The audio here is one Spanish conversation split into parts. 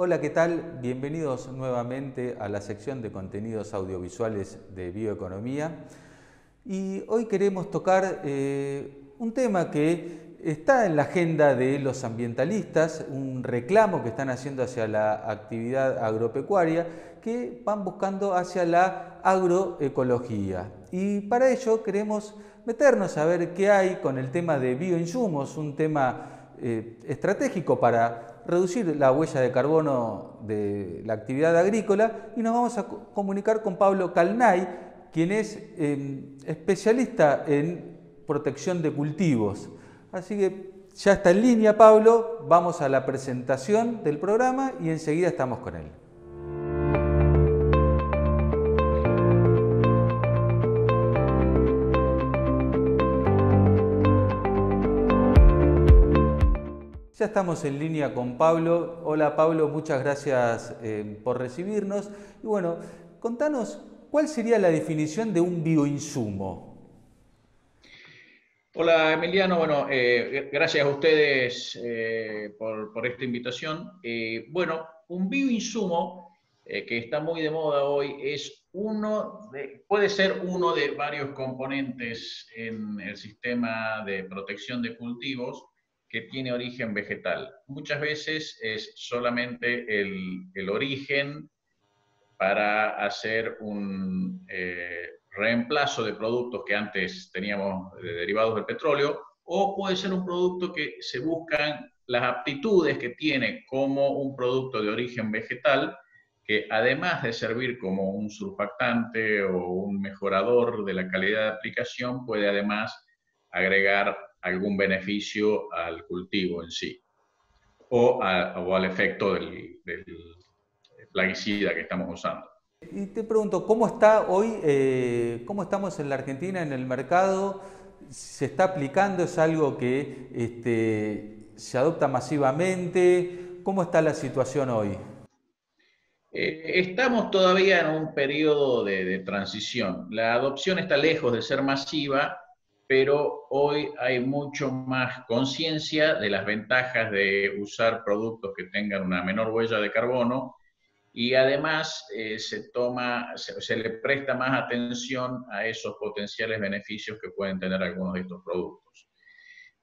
Hola, ¿qué tal? Bienvenidos nuevamente a la sección de contenidos audiovisuales de bioeconomía. Y hoy queremos tocar eh, un tema que está en la agenda de los ambientalistas, un reclamo que están haciendo hacia la actividad agropecuaria, que van buscando hacia la agroecología. Y para ello queremos meternos a ver qué hay con el tema de bioinsumos, un tema eh, estratégico para reducir la huella de carbono de la actividad agrícola y nos vamos a comunicar con Pablo Calnay, quien es em, especialista en protección de cultivos. Así que ya está en línea Pablo, vamos a la presentación del programa y enseguida estamos con él. Ya estamos en línea con Pablo. Hola Pablo, muchas gracias eh, por recibirnos. Y bueno, contanos, ¿cuál sería la definición de un bioinsumo? Hola Emiliano, bueno, eh, gracias a ustedes eh, por, esta invitación. bueno, un bioinsumo que está muy de moda hoy es uno puede ser uno de varios componentes en el sistema de protección de cultivos que tiene origen vegetal. Muchas veces es solamente el, origen para hacer un eh, reemplazo de productos que antes teníamos derivados del petróleo, o puede ser un producto que se buscan las aptitudes que tiene como un producto de origen vegetal, que además de servir como un surfactante o un mejorador de la calidad de aplicación, puede además agregar algún beneficio al cultivo en sí o, al efecto del, plaguicida que estamos usando. Y te pregunto, ¿cómo está hoy, eh, cómo estamos en la Argentina en el mercado? ¿Se está aplicando? ¿Es algo que este, se adopta masivamente? ¿Cómo está la situación hoy? Eh, estamos todavía en un periodo de transición. La adopción está lejos de ser masiva, pero hoy hay mucho más conciencia de las ventajas de usar productos que tengan una menor huella de carbono y además eh, se, toma, se, le presta más atención a esos potenciales beneficios que pueden tener algunos de estos productos.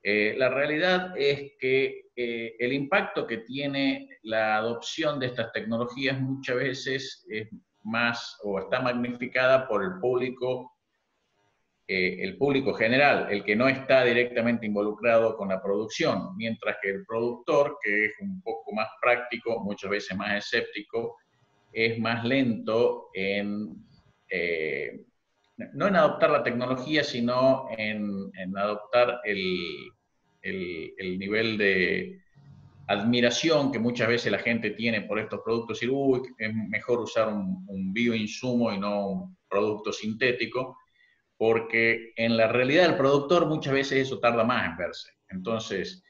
Eh, la realidad es que eh, el impacto que tiene la adopción de estas tecnologías muchas veces es más o está magnificada por el público eh, el público general, el que no está directamente involucrado con la producción, mientras que el productor, que es un poco más práctico, muchas veces más escéptico, es más lento en, eh, no en adoptar la tecnología, sino en, adoptar el, el, nivel de admiración que muchas veces la gente tiene por estos productos y uy, es mejor usar un bioinsumo y no un producto sintético porque en la realidad del productor muchas veces eso tarda más en verse. Entonces,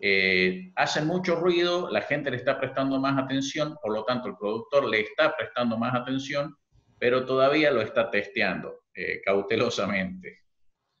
eh, hacen mucho ruido, la gente le está prestando más atención, por lo tanto el productor le está prestando más atención, pero todavía lo está testeando eh, cautelosamente,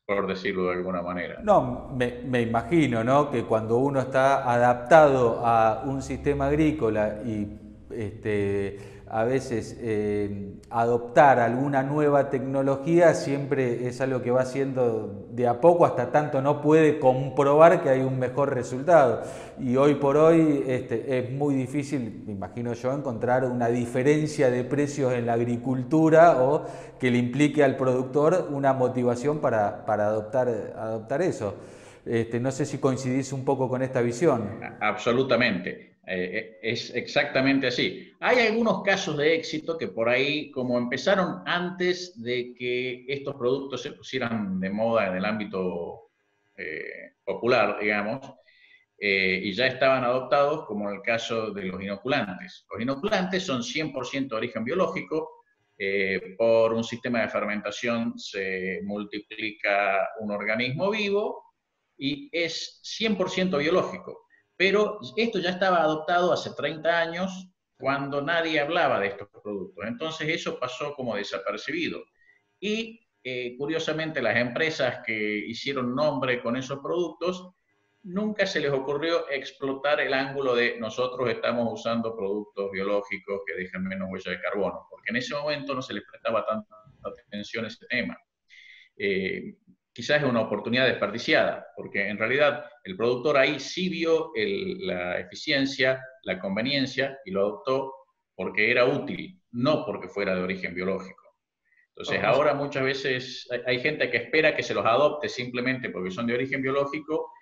por decirlo de alguna manera. No, me, me, imagino, ¿no? Que cuando uno está adaptado a un sistema agrícola y este, a veces eh, adoptar alguna nueva tecnología siempre es algo que va haciendo de a poco hasta tanto no puede comprobar que hay un mejor resultado. Y hoy por hoy este, es muy difícil, me imagino yo, encontrar una diferencia de precios en la agricultura o que le implique al productor una motivación para, adoptar, adoptar eso. Este, no sé si coincidís un poco con esta visión. Absolutamente. Eh, eh, es exactamente así. Hay algunos casos de éxito que por ahí, como empezaron antes de que estos productos se pusieran de moda en el ámbito eh, popular, digamos, y ya estaban adoptados, como el caso de los inoculantes. Los inoculantes son 100% de origen biológico, por un sistema de fermentación se multiplica un organismo vivo y es 100% biológico. Pero esto ya estaba adoptado hace 30 años cuando nadie hablaba de estos productos. Entonces eso pasó como desapercibido. Y eh, curiosamente las empresas que hicieron nombre con esos productos nunca se les ocurrió explotar el ángulo de nosotros estamos usando productos biológicos que dejan menos huella de carbono, porque en ese momento no se les prestaba tanta atención a ese tema. Eh, quizás es una oportunidad desperdiciada, porque en realidad el productor ahí sí vio la eficiencia, la conveniencia y lo adoptó porque era útil, no porque fuera de origen biológico. Entonces, ahora muchas veces hay, gente que espera que se los adopte simplemente porque son de origen biológico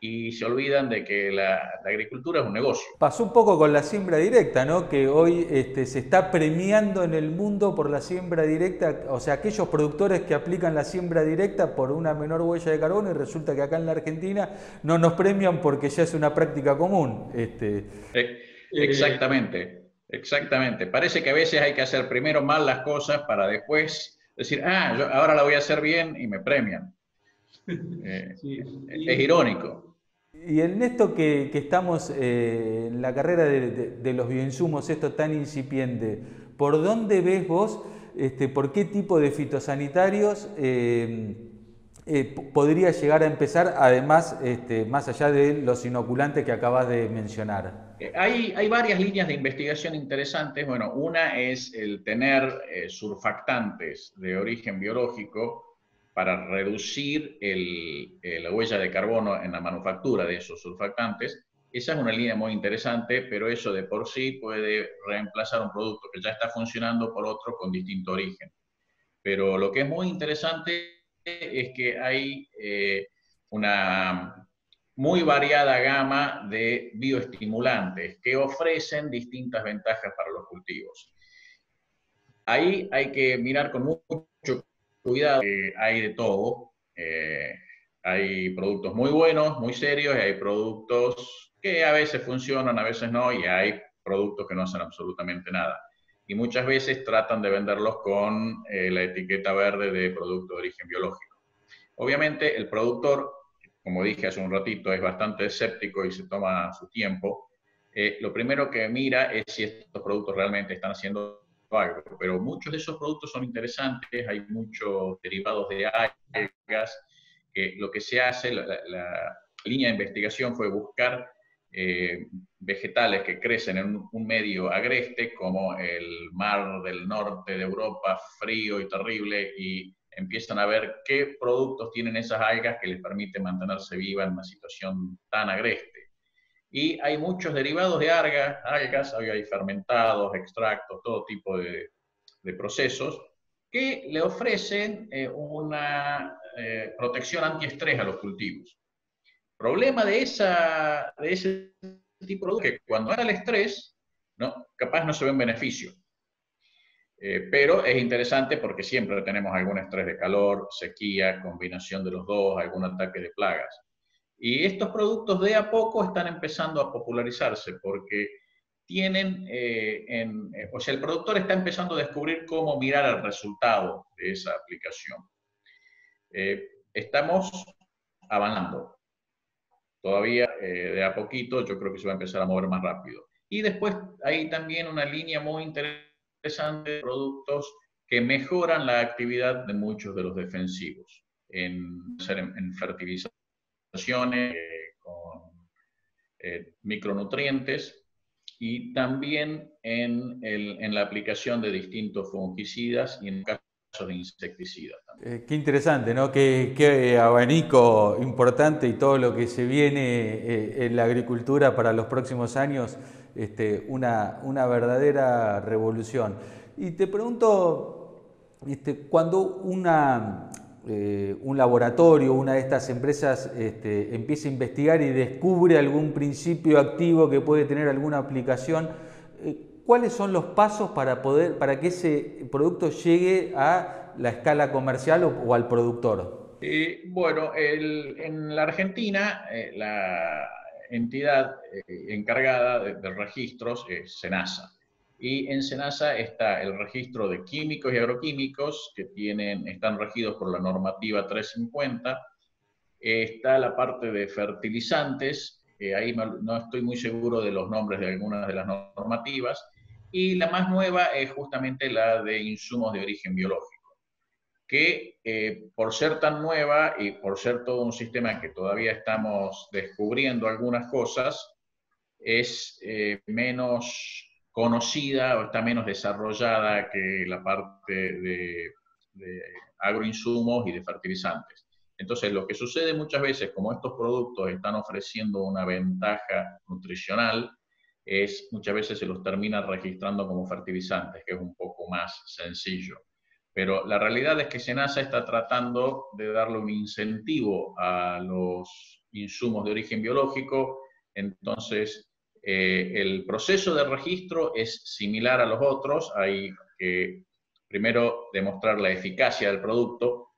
y se olvidan de que la, agricultura es un negocio. Pasó un poco con la siembra directa, ¿no? Que hoy este, se está premiando en el mundo por la siembra directa, o sea, aquellos productores que aplican la siembra directa por una menor huella de carbono y resulta que acá en la Argentina no nos premian porque ya es una práctica común. Este, eh, exactamente. Exactamente. Parece que a veces hay que hacer primero mal las cosas para después decir, ah, yo ahora la voy a hacer bien y me premian. Eh, es irónico. Y en esto que, estamos eh, en la carrera de, los bioinsumos, esto tan incipiente, ¿por dónde ves vos, este, por qué tipo de fitosanitarios eh, podría llegar a empezar, además, este, más allá de los inoculantes que acabas de mencionar? Eh, hay, varias líneas de investigación interesantes. Bueno, una es el tener eh, surfactantes de origen biológico para reducir la huella de carbono en la manufactura de esos surfactantes. Esa es una línea muy interesante, pero eso de por sí puede reemplazar un producto que ya está funcionando por otro con distinto origen. Pero lo que es muy interesante es que hay eh, una muy variada gama de bioestimulantes que ofrecen distintas ventajas para los cultivos. Ahí hay que mirar con mucho cuidado, hay de todo. Eh, hay productos muy buenos, muy serios, y hay productos que a veces funcionan, a veces no, y hay productos que no hacen absolutamente nada. Y muchas veces tratan de venderlos con eh, la etiqueta verde de producto de origen biológico. Obviamente el productor como dije hace un ratito, es bastante escéptico y se toma su tiempo, eh, lo primero que mira es si estos productos realmente están haciendo algo. Pero muchos de esos productos son interesantes, hay muchos derivados de algas, que lo que se hace, la, línea de investigación fue buscar eh, vegetales que crecen en un, medio agreste, como el mar del norte de Europa, frío y terrible, y empiezan a ver qué productos tienen esas algas que les permiten mantenerse viva en una situación tan agreste. Y hay muchos derivados de algas, algas hay fermentados, extractos, todo tipo de, procesos que le ofrecen eh, una eh, protección antiestrés a los cultivos. Problema de, esa, de ese tipo de productos que cuando hay el estrés, ¿no? capaz no se ve un beneficio. Eh, pero es interesante porque siempre tenemos algún estrés de calor, sequía, combinación de los dos, algún ataque de plagas. Y estos productos de a poco están empezando a popularizarse porque tienen, eh, eh, o sea, el productor está empezando a descubrir cómo mirar el resultado de esa aplicación. estamos avanzando. Todavía de a poquito yo creo que se va a empezar a mover más rápido. Y después hay también una línea muy interesante interesantes productos que mejoran la actividad de muchos de los defensivos en, en fertilizaciones eh, con eh, micronutrientes y también en, el, en, la aplicación de distintos fungicidas y en casos de insecticidas. Eh, qué interesante, ¿no? Qué, qué, abanico importante y todo lo que se viene en la agricultura para los próximos años este, una, una, verdadera revolución. Y te pregunto, este, cuando una, eh, un laboratorio, una de estas empresas este, empieza a investigar y descubre algún principio activo que puede tener alguna aplicación, eh, ¿cuáles son los pasos para, poder, para que ese producto llegue a la escala comercial o, al productor? Eh, bueno, en la Argentina, la, entidad encargada de, registros es SENASA. Y en SENASA está el registro de químicos y agroquímicos que tienen, están regidos por la normativa 350. está la parte de fertilizantes, ahí no, estoy muy seguro de los nombres de algunas de las normativas. Y la más nueva es justamente la de insumos de origen biológico. que eh, por ser tan nueva y por ser todo un sistema que todavía estamos descubriendo algunas cosas, es eh, menos conocida o está menos desarrollada que la parte de, de agroinsumos y de fertilizantes. Entonces, lo que sucede muchas veces, como estos productos están ofreciendo una ventaja nutricional, es muchas veces se los termina registrando como fertilizantes, que es un poco más sencillo. Pero la realidad es que SENASA está tratando de darle un incentivo a los insumos de origen biológico, entonces eh, el proceso de registro es similar a los otros, hay que primero demostrar la eficacia del producto,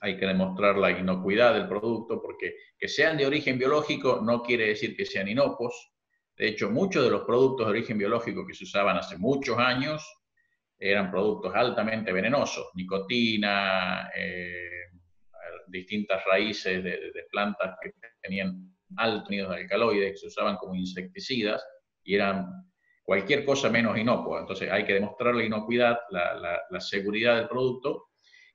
hay que demostrar la inocuidad del producto, porque que sean de origen biológico no quiere decir que sean inocuos. De hecho, muchos de los productos de origen biológico que se usaban hace muchos años eran productos altamente venenosos, nicotina, eh, distintas raíces de, plantas que tenían altos nidos de alcaloides, que se usaban como insecticidas y eran cualquier cosa menos inocua. Entonces hay que demostrar la inocuidad, la, seguridad del producto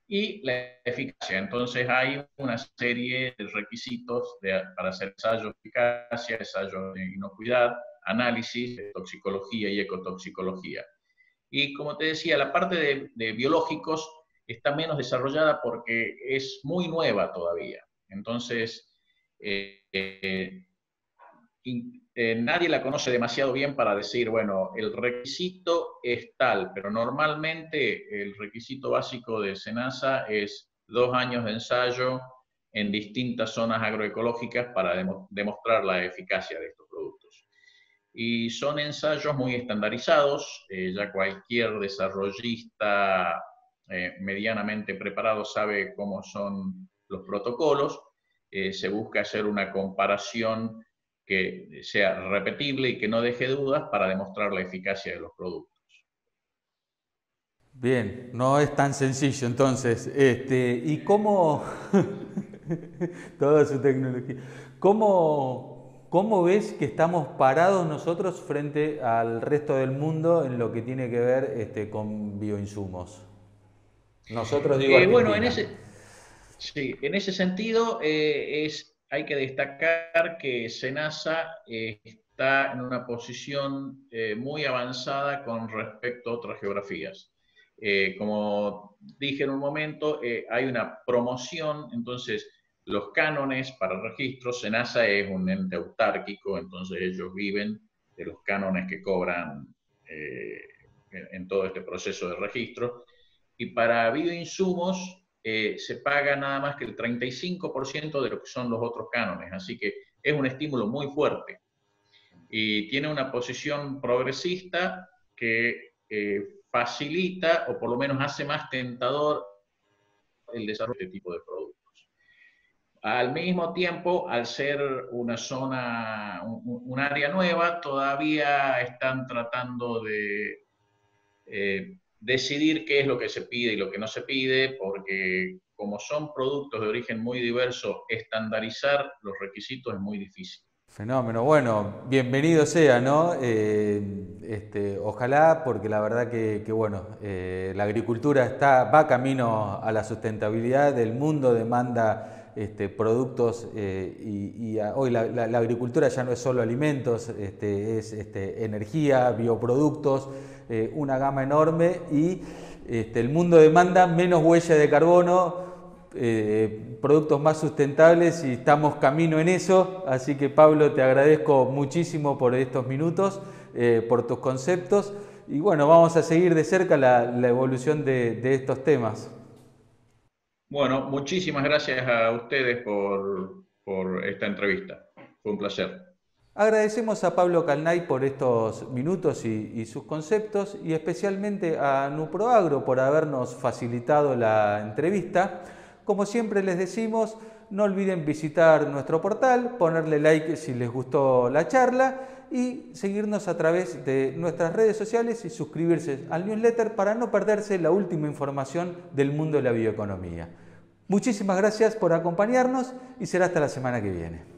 y la eficacia. Entonces hay una serie de requisitos para hacer ensayos de eficacia, ensayos de inocuidad, análisis de toxicología y ecotoxicología. Y como te decía, la parte de, biológicos está menos desarrollada porque es muy nueva todavía. Entonces, eh, eh, eh, nadie la conoce demasiado bien para decir, bueno, el requisito es tal, pero normalmente el requisito básico de SENASA es dos años de ensayo en distintas zonas agroecológicas para demostrar la eficacia de estos y son ensayos muy estandarizados, eh, ya cualquier desarrollista medianamente preparado sabe cómo son los protocolos, eh, se busca hacer una comparación que sea repetible y que no deje dudas para demostrar la eficacia de los productos. Bien, no es tan sencillo entonces. Este, ¿Y cómo, toda su tecnología, cómo, ¿Cómo ves que estamos parados nosotros frente al resto del mundo en lo que tiene que ver este, con bioinsumos? Nosotros digo. Eh, bueno, en ese, sí, en ese sentido eh, es, hay que destacar que Senasa eh, está en una posición muy avanzada con respecto a otras geografías. como dije en un momento, hay una promoción, entonces los cánones para registro, SENASA es un ente autárquico, entonces ellos viven de los cánones que cobran eh, en, todo este proceso de registro. Y para bioinsumos eh, se paga nada más que el 35% de lo que son los otros cánones, así que es un estímulo muy fuerte. Y tiene una posición progresista que eh, facilita o por lo menos hace más tentador el desarrollo de este tipo de productos. Al mismo tiempo, al ser una zona, un, área nueva, todavía están tratando de eh, decidir qué es lo que se pide y lo que no se pide, porque como son productos de origen muy diverso, estandarizar los requisitos es muy difícil. Fenómeno, bueno, bienvenido sea, ¿no? Eh, este, ojalá, porque la verdad que, bueno, eh, la agricultura está, va camino a la sustentabilidad, el mundo demanda este, productos eh, y, hoy la, agricultura ya no es solo alimentos, este, es este, energía, bioproductos, eh, una gama enorme y el mundo demanda menos huella de carbono, eh, productos más sustentables y estamos camino en eso, así que Pablo te agradezco muchísimo por estos minutos, por tus conceptos y bueno, vamos a seguir de cerca la, evolución de estos temas. Bueno, muchísimas gracias a ustedes por, esta entrevista. Fue un placer. Agradecemos a Pablo Calnay por estos minutos y, sus conceptos y especialmente a Nuproagro por habernos facilitado la entrevista. Como siempre les decimos, no olviden visitar nuestro portal, ponerle like si les gustó la charla y seguirnos a través de nuestras redes sociales y suscribirse al newsletter para no perderse la última información del mundo de la bioeconomía. Muchísimas gracias por acompañarnos y será hasta la semana que viene.